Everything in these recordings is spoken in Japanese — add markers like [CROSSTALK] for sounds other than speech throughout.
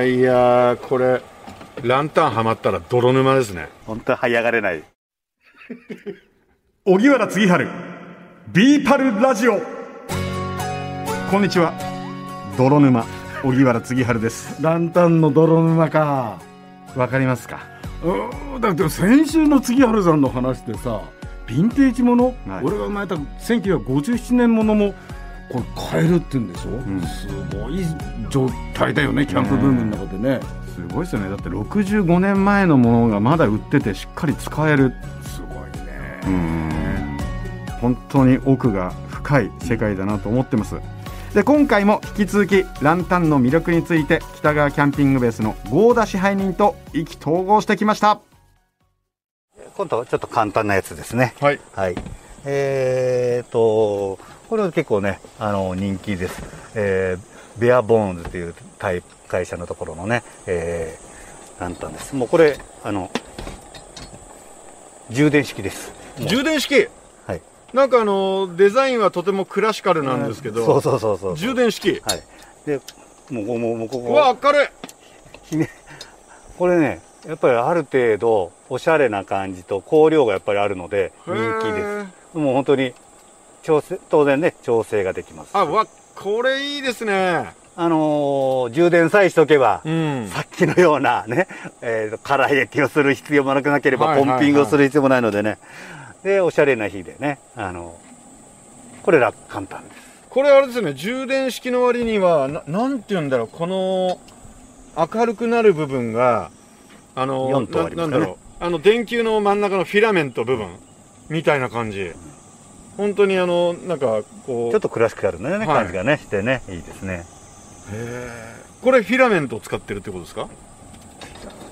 やいやこれランタンはまったら泥沼ですね。本当は這い上がれない。[LAUGHS] 荻原次春ビーパルラジオ。こんにちは。泥沼荻原次春です。ランタンの泥沼か。わかりますか？うんだって先週の杉原さんの話でさヴィンテージもの、はい。俺が生まれた1957年ものもこれ買えるって言うんでしょ、ん。すごい状態だよねキャンプブームの中でね。すごいですよね。だって65年前のものがまだ売っててしっかり使える。すごいね、本当に奥が深い世界だなと思ってます。で今回も引き続きランタンの魅力について北川キャンピングベースの合田支配人と意気投合してきました。今度はちょっと簡単なやつですね。はい。はい。えーとこれは結構ねあの人気です、えー、ベアボーンズというタイプ会社のところのね、えー、ランタンです。もうこれあの充電式です。充電式？はい。なんかあのデザインはとてもクラシカルなんですけど、そうそうそうそう。充電式？はい。でもうもうもうもうこうわこ明るい！ひねこれねやっぱりある程度おしゃれな感じと香料がやっぱりあるので人気です。もう本当に調整当然ね調整ができます。あわこれいいですね。あのー充電さえしとけば、うん。さっきのようなね、えー、空焼きをする必要もなくなければ、ポンピングをする必要もないのでね。でおしゃれな日でねあのこれら簡単です。これあれですね充電式の割にはななんて言うんだろうこの明るくなる部分があの四灯ありますね。あの電球の真ん中のフィラメント部分みたいな感じ本当にあのなんかこう。ちょっとクラシカルな、ねはい。感じがねしてねいいですね。これフィラメントを使ってるってことですか？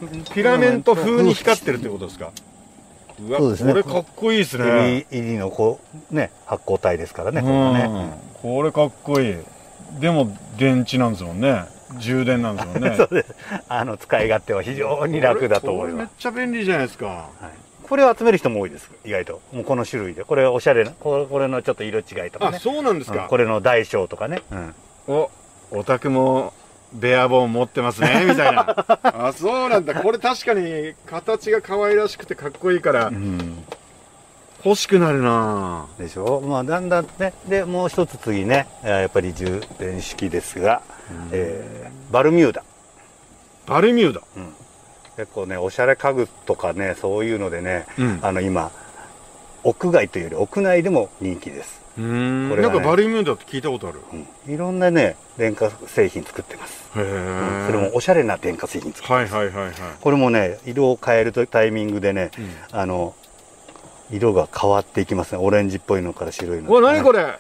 フィラメント風に光ってるってことですか？うわそうですね。これかっこいいですね。LED のこうね発光体ですからねこれはね、うんこれかっこいい。でも電池なんですもんね。充電なんですもんね。[LAUGHS] そうです。あの使い勝手は非常に楽だと思いこれめっますちゃ便利じゃないですか。はいこれを集める人も多いです意外と。もうこの種類で。これおしゃれなこれこれのちょっと色違いとかあねそうなんですか。うん、これの大小とかね、うん。おお宅もベアボーン持ってますね [LAUGHS] みたいな。あそうなんだ。これ確かに形が可愛らしくてかっこいいからうん。欲しくなるな。でしょ？まあだんだんね。でもう一つ次ね。えーやっぱり充電式ですが、えーバルミューダ。バルミューダ結構ねおしゃれ家具とかねそういうのでね、うん。あの今屋外というより屋内でも人気です、これはね。なんかバルミューダって聞いたことある。うん。いろんなね電化製品作ってます、うん。それもおしゃれな電化製品作ってます、はいはいはいはい。これもね色を変えるとタイミングでね、うん。あの色が変わっていきますね。オレンジっぽいのから白いの。うわ何これ。れ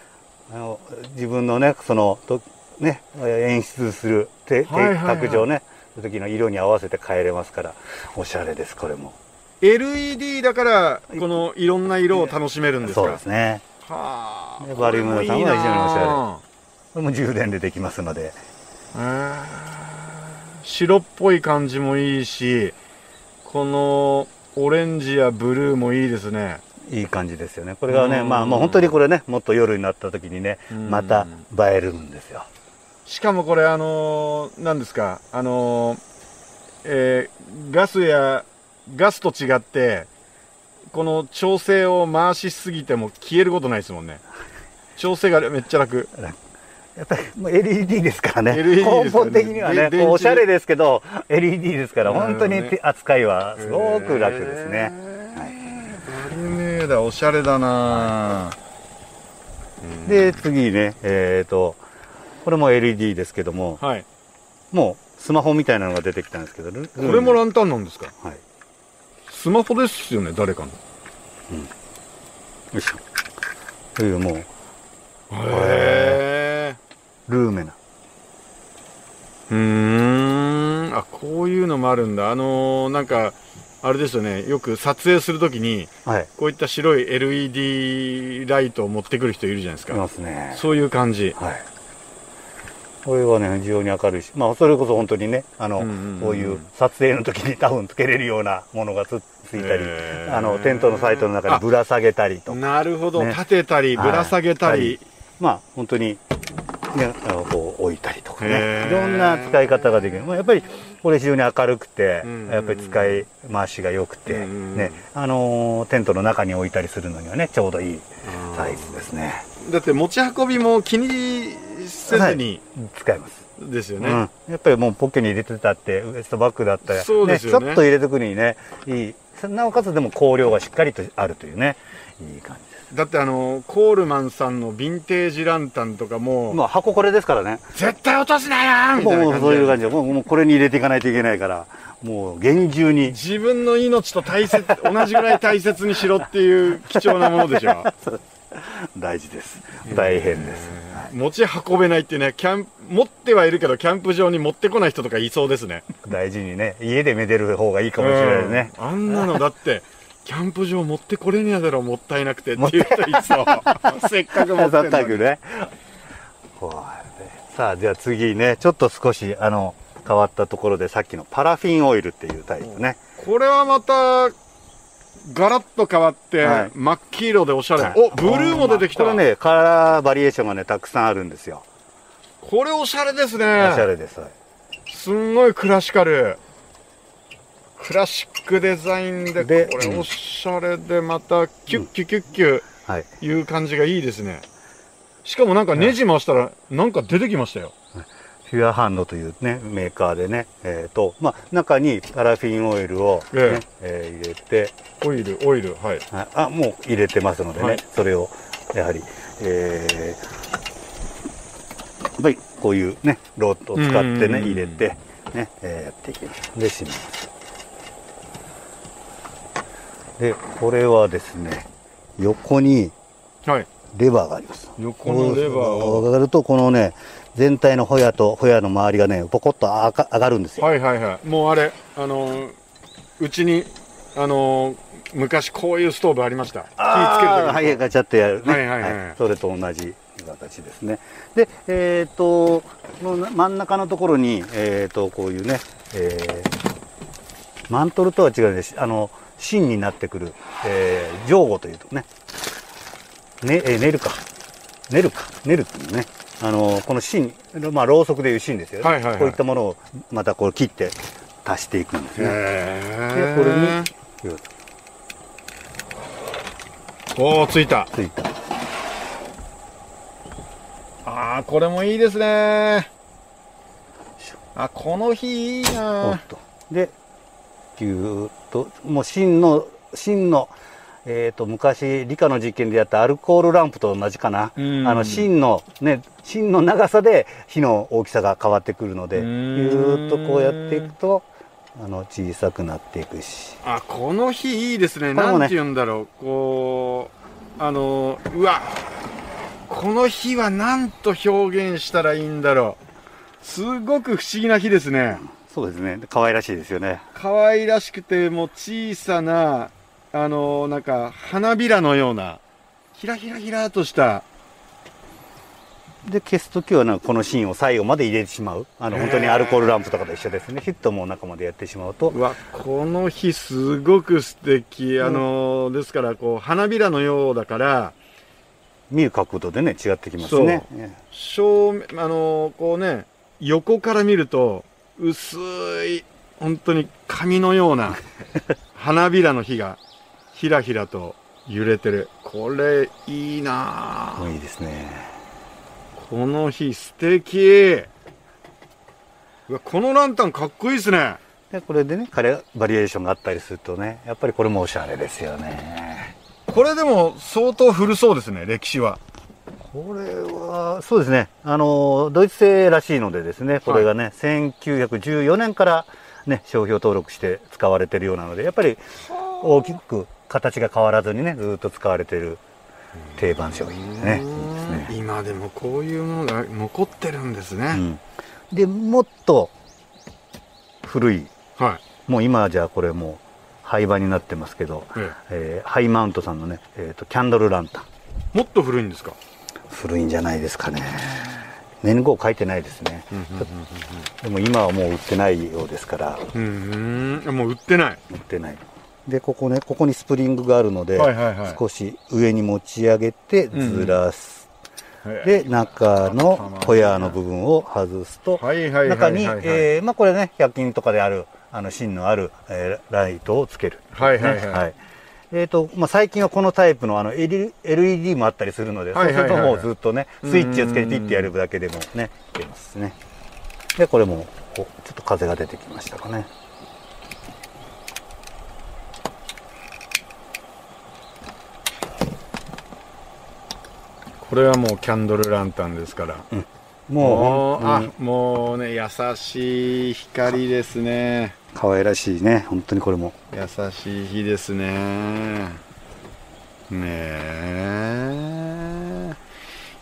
あの自分のねそのとね演出するてはいはいはい卓上ねその時の色に合わせて変えれますからおしゃれですこれも。LED だからこのいろんな色を楽しめるんですか？そうですね。はあでバルミューダさんは非常におしゃこれも充電でできますので。れ白っぽい感じもいいしこのオレンジやブルーもいいですね。いい感じですよね。これがねうん。まあもう本当にこれねもっと夜になった時にねうん。また映えるんですよしかもこれあのー何ですかあのーえーガスやガスと違ってこの調整を回しすぎても消えることないですもんね。調整が [LAUGHS] めっちゃ楽。やっぱりもう LED ですからね。LED ですからね。根本的にはねおしゃれですけど LED ですから本当に扱いはすごく楽ですね、バルミューダおしゃれだなで次ねえっ、とこれも LED ですけどもはい。もうスマホみたいなのが出てきたんですけどルこれもランタンなんですか？はい。スマホですよね誰かの。よいしょ。というもうへえルーメナ。うーん。あこういうのもあるんだ。あのーなんかあれですよね。よく撮影するときにはい。こういった白い LED ライトを持ってくる人いるじゃないですいかますね。そういう感じ。はいこれはね非常に明るいしまあそれこそ本当にねあの、こういう撮影の時に多分つけれるようなものがつついたりあのテントのサイトの中にぶら下げたりとか。なるほど、ね。立てたりぶら下げたり、まあ本当にね、あのこう置いたりとかね。いろんな使い方ができる、まあ、やっぱりこれ非常に明るくて、やっぱり使い回しが良くて、ね。あのーテントの中に置いたりするのにはねちょうどいいサイズですね。だって持ち運びも気にせずに使えます。ですよね、うん、やっぱりもうポッケに入れてたってウエストバッグだったら、そうですよね。ちょっと入れてくにねいい。なおかつでも香料がしっかりとあるというねいい感じです。だってあのコールマンさんのヴィンテージランタンとかも、まあ箱これですからね。絶対落とすなよみもうたいな感じで。そういう感じ。でもうもうこれに入れていかないといけないから。もう厳重に。自分の命と大切同じぐらい大切にしろっていう貴重なものでしょ [LAUGHS] [LAUGHS] 大事です。大変です。持ち運べないってねキャン持ってはいるけどキャンプ場に持ってこない人とかいそうですね。大事にね家でめでる方がいいかもしれないね、うん。あんなの [LAUGHS] だってキャンプ場持ってこれねやだろもったいなくてっていう人いそうせっかく持ってだんのね。さあじゃあ次ねちょっと少しあの変わったところでさっきのパラフィンオイルっていうタイプね。これはまたガラッと変わって、はい。真っ黄色でおしゃれ、はい。おブルーも出てきた。これねカラーバリエーションがねたくさんあるんですよ。これおしゃれですね。おしゃれです、はい。すんごいクラシカル。クラシックデザインででこれおしゃれでまたキュッキュキュッキュはい。いう感じがいいですね。しかもなんかネジ回したらなんか出てきましたよフュアハンドというねメーカーでねえっ、とまあ中にパラフィンオイルを、ねええ。ー入れてオイルオイルはい。はい。あもう入れてますのでね、はい。それをやはり、えーやっぱりこういうねロードを使ってね入れてね、えーやっていきます。で締めます。でこれはですね横にはい。レバーがあります。横のレバーを。上がるとこのね全体のホヤとホヤの周りがねポコッと上が上がるんですよ、はいはいはい。もうあれあのーうちにあのー昔こういうストーブありました。火つけるあー時はいガチャってやるね、はいはいはい。それと同じ形ですね。でえっ、とこの真ん中のところにえっ、とこういうね、えーマントルとは違うんです。あの芯になってくる、えー、上後というとね。ね、えー、練るか。練るか。練るっていうねあのこの芯まあろうそくでいう芯ですよね、はいはいはい。こういったものをまたこう切って足していくんですね。でへこれにおおついた。ついた。ああこれもいいですね。あこの日いいおなっと。でぎゅーっともう芯の芯のえー、と昔理科の実験でやったアルコールランプと同じかな、うん。あの芯のね芯の長さで火の大きさが変わってくるのでうぎんゅーっとこうやっていくとあの小さくなっていくし。あこの日いいですね。これもね。なんて言うんだろう。こうあのうわ。この日は何と表現したらいいんだろう。すごく不思議な日ですね。そうですね。可愛らしいですよね。可愛らしくてもう小さなあのなんか花びらのようなひらひらひらとしたで消す時はなんかこの芯を最後まで入れてしまう。あの本当にアルコールランプとかと一緒ですね。ヒットも中までやってしまうと。うわこの日すごく素敵。あの、ですからこう花びらのようだから見る角度でね違ってきますね。正面あのこうね横から見ると薄い本当に紙のような [LAUGHS] 花びらの火がひらひらと揺れてる。これいいなあいいですねこの日素敵。うわこのランタンかっこいいですね。でこれでねカレーバリエーションがあったりするとねやっぱりこれもおしゃれですよね。これでも相当古そうですね歴史は。これはそうですね。あのドイツ製らしいのでですねこれがね、1914年からね商標登録して使われてるようなのでやっぱり大きく形が変わらずにねずっと使われてる定番商品ですねね。今でもこういうものが残ってるんですね、うん、でもっと古い。はい。もう今じゃこれもう廃盤になってますけど、ええ。ーハイマウントさんのね、えー、とキャンドルランタン。もっと古いんですか？古いんじゃないですかね。年号書いてないですね、でも今はもう売ってないようですから。うんうん。もう売ってない。売ってない。でここねここにスプリングがあるので、少し上に持ち上げてずらす、で中のホヤーの部分を外すと、中に、はいえーまあ、これね100均とかであるあの芯のある、えーライトをつける、はいはいはい。ねえーとまあ、最近はこのタイプのあの LED もあったりするので、そうするともうずっとねスイッチをつけてピッてやるだけでもねいけますね。でこれもちょっと風が出てきましたかねこれはもうキャンドルランタンですから。もう。あうんもうね優しい光ですね。可愛らしいね。本当にこれも。優しい日ですね。ねえ。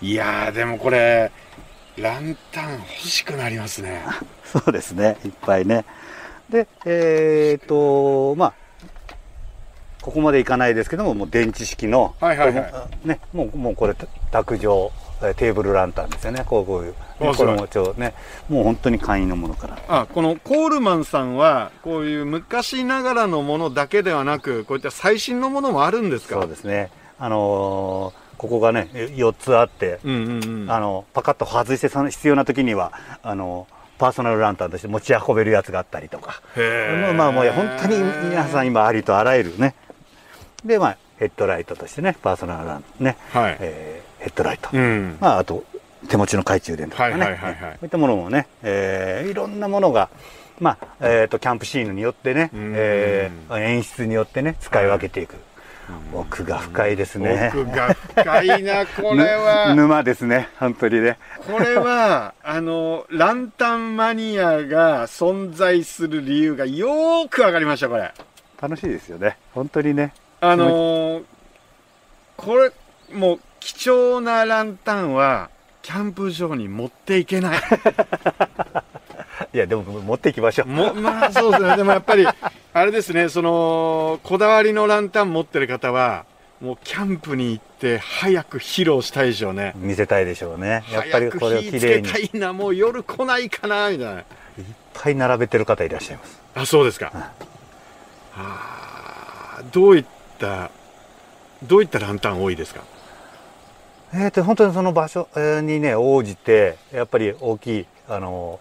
いやーでもこれランタン欲しくなりますね。[LAUGHS] そうですね、いっぱいね。で、えっ、と、まあ、ここまでいかないですけども、もう電池式の、はいはいはい。これもね、もう、もうこれ、卓上、えーテーブルランタンですよね、こうこういう。あこれもちょね、もう本当に簡易のものから。あこのコールマンさんはこういう昔ながらのものだけではなくこういった最新のものもあるんですか？そうですね。あのーここがね、4つあって、うんうんうんあの、パカッと外して、必要な時には、あの、パーソナルランタンとして持ち運べるやつがあったりとか。まあもう本当に皆さん今ありとあらゆるね。で、まあヘッドライトとしてね、パーソナルランね、はい、えーヘッドライト。うんまああと手持ちの懐中電灯とかね。はいはいはいはいこういったものもね、えーいろんなものが、まあ、えっ、と、キャンプシーンによってね、うんえー演出によってね、使い分けていく。奥が深いですね。奥が深いな [LAUGHS] これはぬ沼ですね、本当にね。これは [LAUGHS] あのランタンマニアが存在する理由がよーくわかりましたこれ楽しいですよね。本当にね。あのーこれもう貴重なランタンはキャンプ場に持っていけない。[LAUGHS] いや、でも持っていきましょう。もまあそうですね。でもやっぱりあれですね。そのこだわりのランタン持ってる方はもうキャンプに行って早く披露したいでしょうね。見せたいでしょうね。やっぱりこれを火きれいにつけたいなもう夜来ないかなみたいな。いっぱい並べてる方いらっしゃいます。あそうですか、はい。あーどういったどういったランタン多いですか？えー、と本当にその場所えーにね応じてやっぱり大きいあの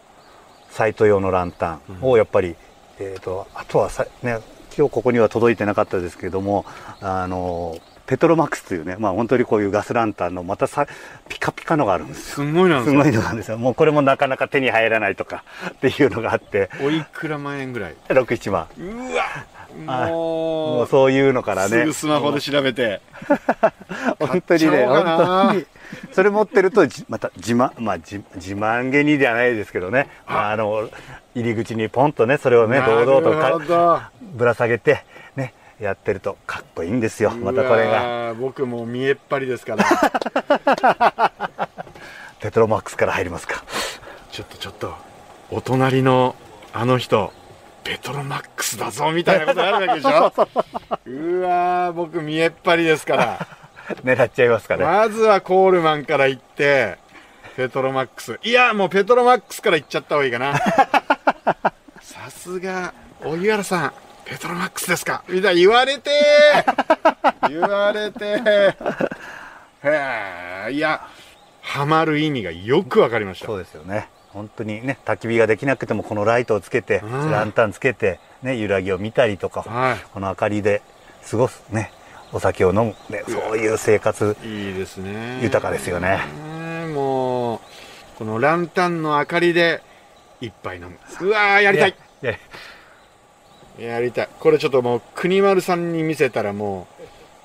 サイト用のランタンをやっぱり、えー、とあとはさ、ね、今日ここには届いてなかったですけどもあのペトロマックスというね、まあ、本当にこういうガスランタンのまたさピカピカのがあるんですよ。すごいなんですごいのがあるんですよ。もうこれもなかなか手に入らないとかっていうのがあって、おいくら万円ぐらい？6、7万。うわはいももう。うそういうのからね。すぐスマホで調べて。[LAUGHS] 本当にね、本当に。それ持ってると、じまた自慢、まあ自自慢げにではないですけどね、まあ、あの、入り口にポンとね、それをね、堂々とぶら下げて、ね、やってるとかっこいいんですよ、またこれうが。僕もう見えっ張りですから。[LAUGHS] ペトロマックスから入りますか。ちょっとちょっと。お隣のあの人ペトロマックスだぞみたいなことあるわけでしょ？[LAUGHS] うわー僕見えっ張りですから。[LAUGHS] 狙っちゃいますかね。まずはコールマンから行ってペトロマックス。いやもうペトロマックスから行っちゃった方がいいかな。[LAUGHS] さすが荻原さんペトロマックスですか？みたいな言われて言われて。へえいやハマる意味がよくわかりました。そうですよね。本当にね、焚き火ができなくても、このライトをつけて、うん。ランタンつけて、ね、揺らぎを見たりとか、はい。この明かりで過ごす、ね、お酒を飲む、ね、そういう生活、いいですね。豊かですよね。ねもうこのランタンの明かりで一杯飲む。う。わーやりたい。やりたい。これちょっともう国丸さんに見せたらも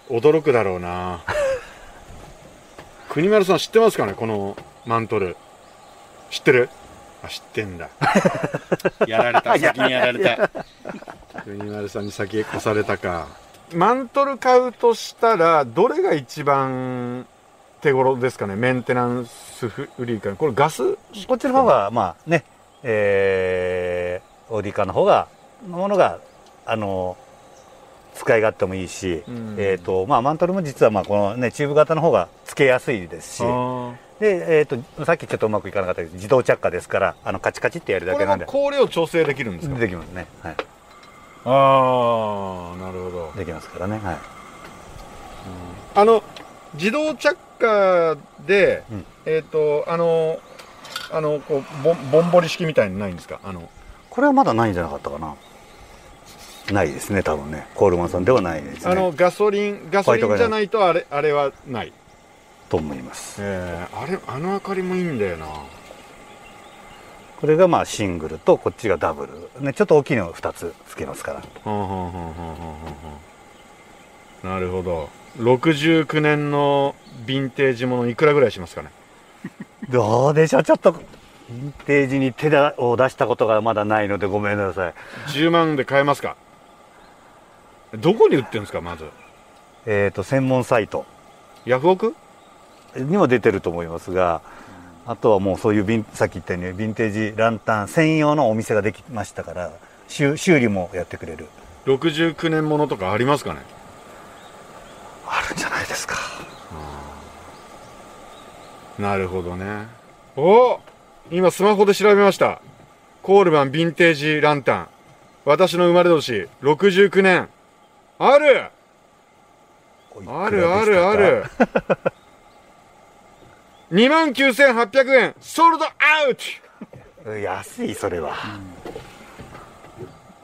う驚くだろうな。[LAUGHS] 国丸さん知ってますかねこのマントル。知ってる？あ知ってんだ。[LAUGHS] やられた先にやられた。国丸さんに先越されたか。マントル買うとしたらどれが一番手頃ですかね？メンテナンスフリーか。これガス？こっちの方が、まあね、えー、オーディカの方が、のものが、あの、使い勝手もいいし、うん。えっ、と、まあ、マントルも実は、まあ、このね、チューブ型の方が付けやすいですし、あで、えっ、と、さっきちょっとうまくいかなかったけど、自動着火ですから、あの、カチカチってやるだけなんで、香料調整できるんですか？できますね。はい。ああなるほど。できますからね。はい。あの自動着中で、うん。えっ、とあのあのこうぼんぼんぼり式みたいにないんですか？あの。これはまだないんじゃなかったかな。ないですね多分ね。コールマンさんではないですね。あのガソリンガソリンじゃないとあれあれはないと思います。えー、あれあの明かりもいいんだよな。これがまあシングルとこっちがダブル、ね、ちょっと大きいのを2つつけますから。なるほど。69年のヴィンテージものいくらぐらいしますかね？[LAUGHS] どうでしょう。ちょっとヴィンテージに手を出したことがまだないのでごめんなさい。10万で買えますか？どこに売ってるんですかまず？えっ、と専門サイト。ヤフオク？にも出てると思いますがあとはもうそういうビンさっき言ったようにヴィンテージランタン専用のお店ができましたから修修理もやってくれる。69年ものとかありますかね？あるんじゃないですか。なるほどね。お今スマホで調べました。コールマンヴィンテージランタン。私の生まれ年69年。ある。あるあるある29,800円。ソールドアウト。安いそれは、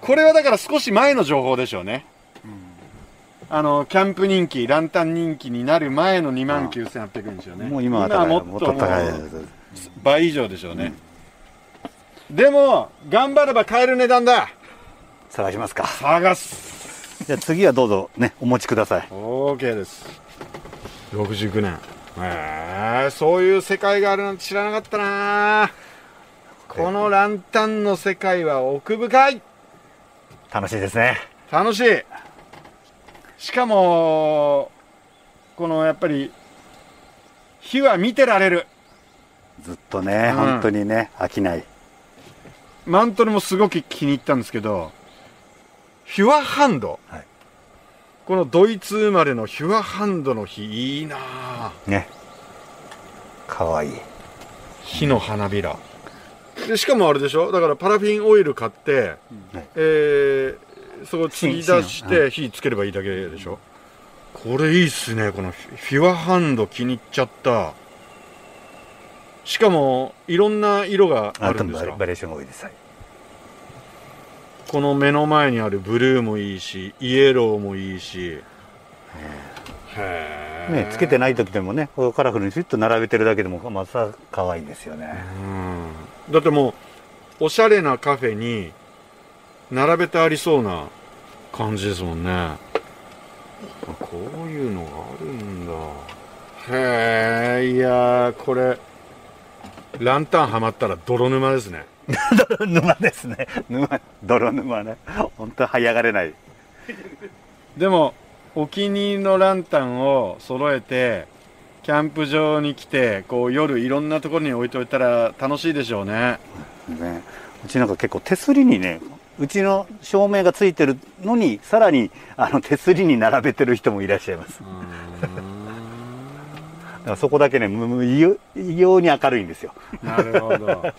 これはだから少し前の情報でしょうね、あのキャンプ人気ランタン人気になる前の29,800円ですよね。もう今は高いもっともっと高い倍以上でしょうね、でも頑張れば買える値段だ。探しますか。探す。じゃあ次はどうぞねお持ちください。OK です。69年へえそういう世界があるなんて知らなかったな。このランタンの世界は奥深い。楽しいですね。楽しい。しかもこのやっぱり火は見てられる。ずっとね、うん。本当にね飽きない。マントルもすごく気に入ったんですけどヒュアハンド、はいこのドイツ生まれのヒュアハンドの火いいなあ。ね。かわいい。火の花びら。でしかもあれでしょ？だからパラフィンオイル買って、はいえーそこ継ぎ出し芯て火つければいいだけでしょ？これいいっすねこのフィュアハンド気に入っちゃった。しかもいろんな色があるんですか？バリバリエーションが多いです。はいこの目の前にあるブルーもいいしイエローもいいし。へえねつけてない時でもねカラフルにスイッと並べてるだけでもまた可愛いですよね。うん。だってもうおしゃれなカフェに並べてありそうな感じですもんね。こういうのがあるんだ。へえいやーこれランタンはまったら泥沼ですね泥 [LAUGHS] 沼ですね。沼泥沼ね。本当這い上がれない。でもお気に入りのランタンを揃えてキャンプ場に来てこう夜いろんなところに置いといたら楽しいでしょうね。ね。うちなんか結構手すりにねうちの照明がついてるのにさらにあの手すりに並べてる人もいらっしゃいます。だからそこだけねむむ異様異様に明るいんですよ。なるほど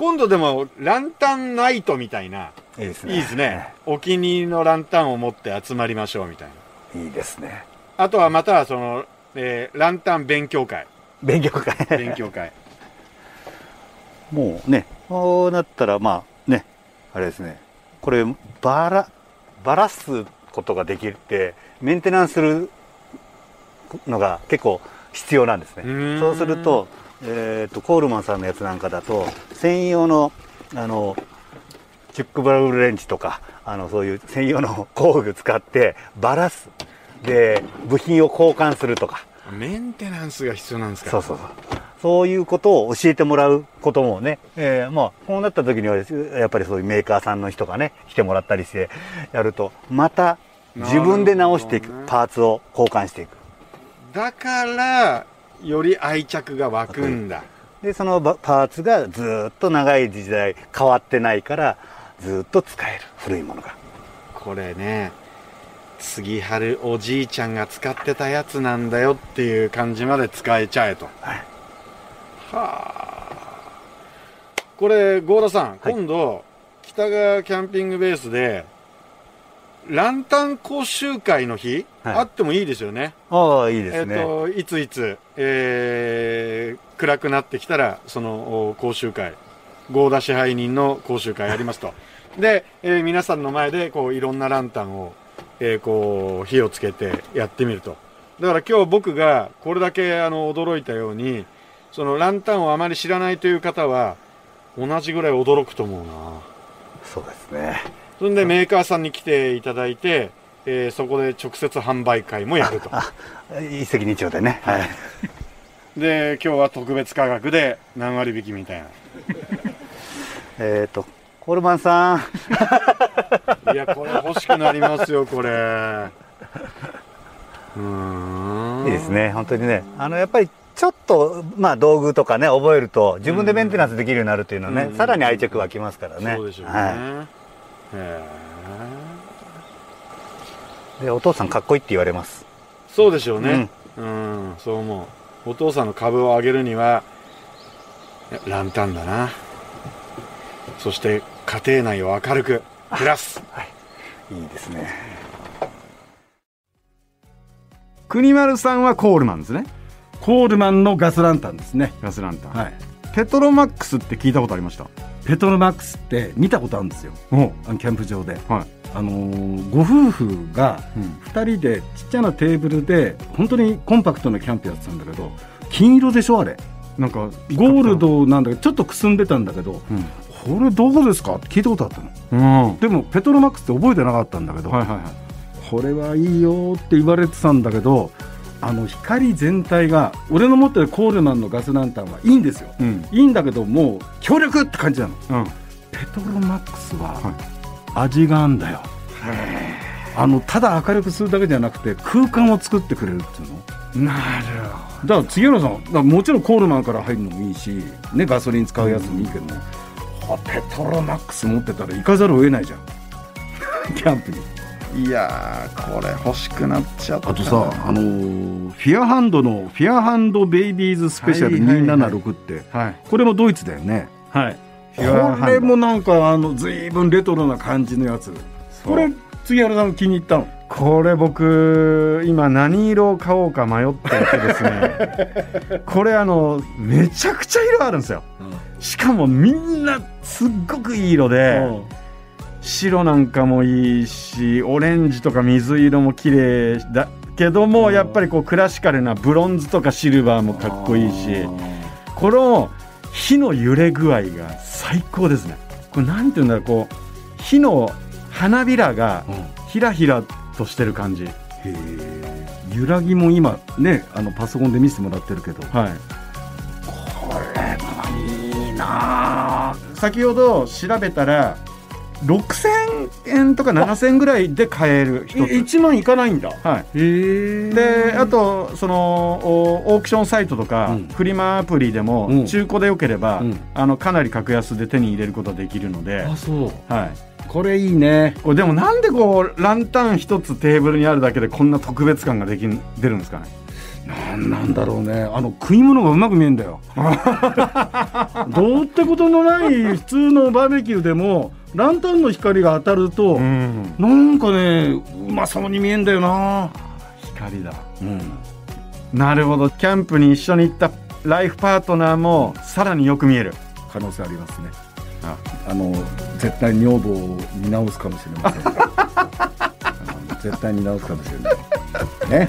今度でもランタンナイトみたいな。いいですいいですね。お気に入りのランタンを持って集まりましょうみたいな。いいですね。あとはまたはその、えーランタン勉強会。勉強会。勉強会。もうねこうなったらまあねあれですね。こればらばらすことができてメンテナンスするのが結構必要なんですね。そうすると,、えー、とコールマンさんのやつなんかだと専用のあのチュックバルブレンチとかあのそういう専用の [LAUGHS] 工具使ってばらす。で部品を交換するとか。メンテナンスが必要なんですか？そうそうそう。そういうことを教えてもらうこともね、えーまあ、こうなった時には、やっぱりそういうメーカーさんの人がね、来てもらったりしてやると、また自分で直していく。パーツを交換していく。だからより愛着が湧くんだで、そのばパーツがずーっと長い時代変わってないから、ずーっと使える。古いものが。これね杉春おじいちゃんが使ってたやつなんだよっていう感じまで使えちゃえとはいはあこれ郷田さん、はい今度北川キャンピングベースでランタン講習会の日、はいあってもいいですよね。ああいいですね、えっ、と、いついつ、えー暗くなってきたら、そのお講習会、合田支配人の講習会やりますと。[LAUGHS] で、えー皆さんの前で、こう、いろんなランタンを、えーこう、火をつけてやってみると。だから今日僕がこれだけあの驚いたように、そのランタンをあまり知らないという方は、同じぐらい驚くと思うな。そうですねそんでメーカーさんに来ていただいて、えーそこで直接販売会もやると。一石二鳥でねはいで、今日は特別価格で何割引きみたいな。[LAUGHS] えっとコールマンさん [LAUGHS] いや、これ欲しくなりますよ、これ。うーん。いいです。ね本当にねあのやっぱりちょっとまあ道具とかね覚えると自分でメンテナンスできるようになるっていうのはね、うんさらに愛着湧きますからねそうでしょうね。はへい、でお父さんかっこいいって言われます。ーそうでしょうね。うん、そう思う。お父さんの株を上げるには、ランタンだな。そして、家庭内を明るく、プラス。い。いですね。国丸さんはコールマンですね。コールマンのガスランタンですね。ガスランタン、はいペトロマックスって聞いたことありました？ペトロマックスって見たことあるんですよ。おあのキャンプ場で。はい。あのーご夫婦がうん。2人でちっちゃなテーブルで本当にコンパクトなキャンプやってたんだけど金色でしょあれ。なんかゴールドなんだけどちょっとくすんでたんだけどうん。これどこですか？って聞いたことあったの。うんでもペトロマックスって覚えてなかったんだけど、はいはいはい。これはいいよって言われてたんだけどあの光全体が俺の持ってるコールマンのガスランタンはいいんですよ。うん。いいんだけどもう強力って感じなの。うん。ペトロマックスははい。味があんだよ、あのただ明るくするだけじゃなくて空間を作ってくれるっていうの。なるだから杉浦さんもちろんコールマンから入るのもいいし、ね、ガソリン使うやつもいいけども、あペトロマックス持ってたら行かざるを得ないじゃん。[LAUGHS] キャンプにいやーこれ欲しくなっちゃったあとさあのーフィアハンドのフィアハンドベイビーズスペシャルはいはいはい276って、はい。これもドイツだよね。はい。これもなんかあの随分レトロな感じのやつ。これ杉原さん気に入ったの？これ僕今何色を買おうか迷っていてですね。[LAUGHS] これあのめちゃくちゃ色あるんですよ。しかもみんなすっごくいい色で白なんかもいいしオレンジとか水色も綺麗だけどもやっぱりこうクラシカルなブロンズとかシルバーもかっこいいしこの火の揺れ具合が最高ですね。これなんていうんだろうこう火の花びらがひらひらとしてる感じ。揺らぎも今ねあのパソコンで見せてもらってるけど。はい。これもいいなあ先ほど調べたら6000円とか7000円ぐらいで買える一つ。1万いかないんだ。はい。であとそのおオークションサイトとか、うん。フリマアプリでも、うん。中古でよければ、うん。あのかなり格安で手に入れることできるので、あそう。はい、これいいね。これでもなんでこうランタン一つテーブルにあるだけでこんな特別感ができん出るんですかね？なんなんだろうね。あの食い物がうまく見えんだよ。[LAUGHS] どうってことのない普通のバーベキューでもランタンの光が当たると、ん。なんかねうまそうに見えんだよな。光だ。うん。なるほど。キャンプに一緒に行ったライフパートナーもさらによく見える。可能性ありますね。あ。の絶対女房を見直すかもしれません。[LAUGHS] 絶対見直すかもしれない。ね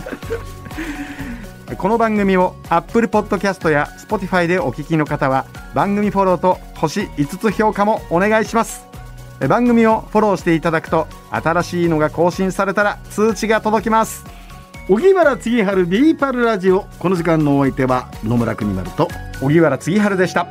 この番組を Apple Podcast や Spotify でお聞きの方は番組フォローと星5つ評価もお願いします。え番組をフォローしていただくと新しいのが更新されたら通知が届きます。荻原次春ビーパルラジオ。この時間のお相手は野村国丸と荻原次春でした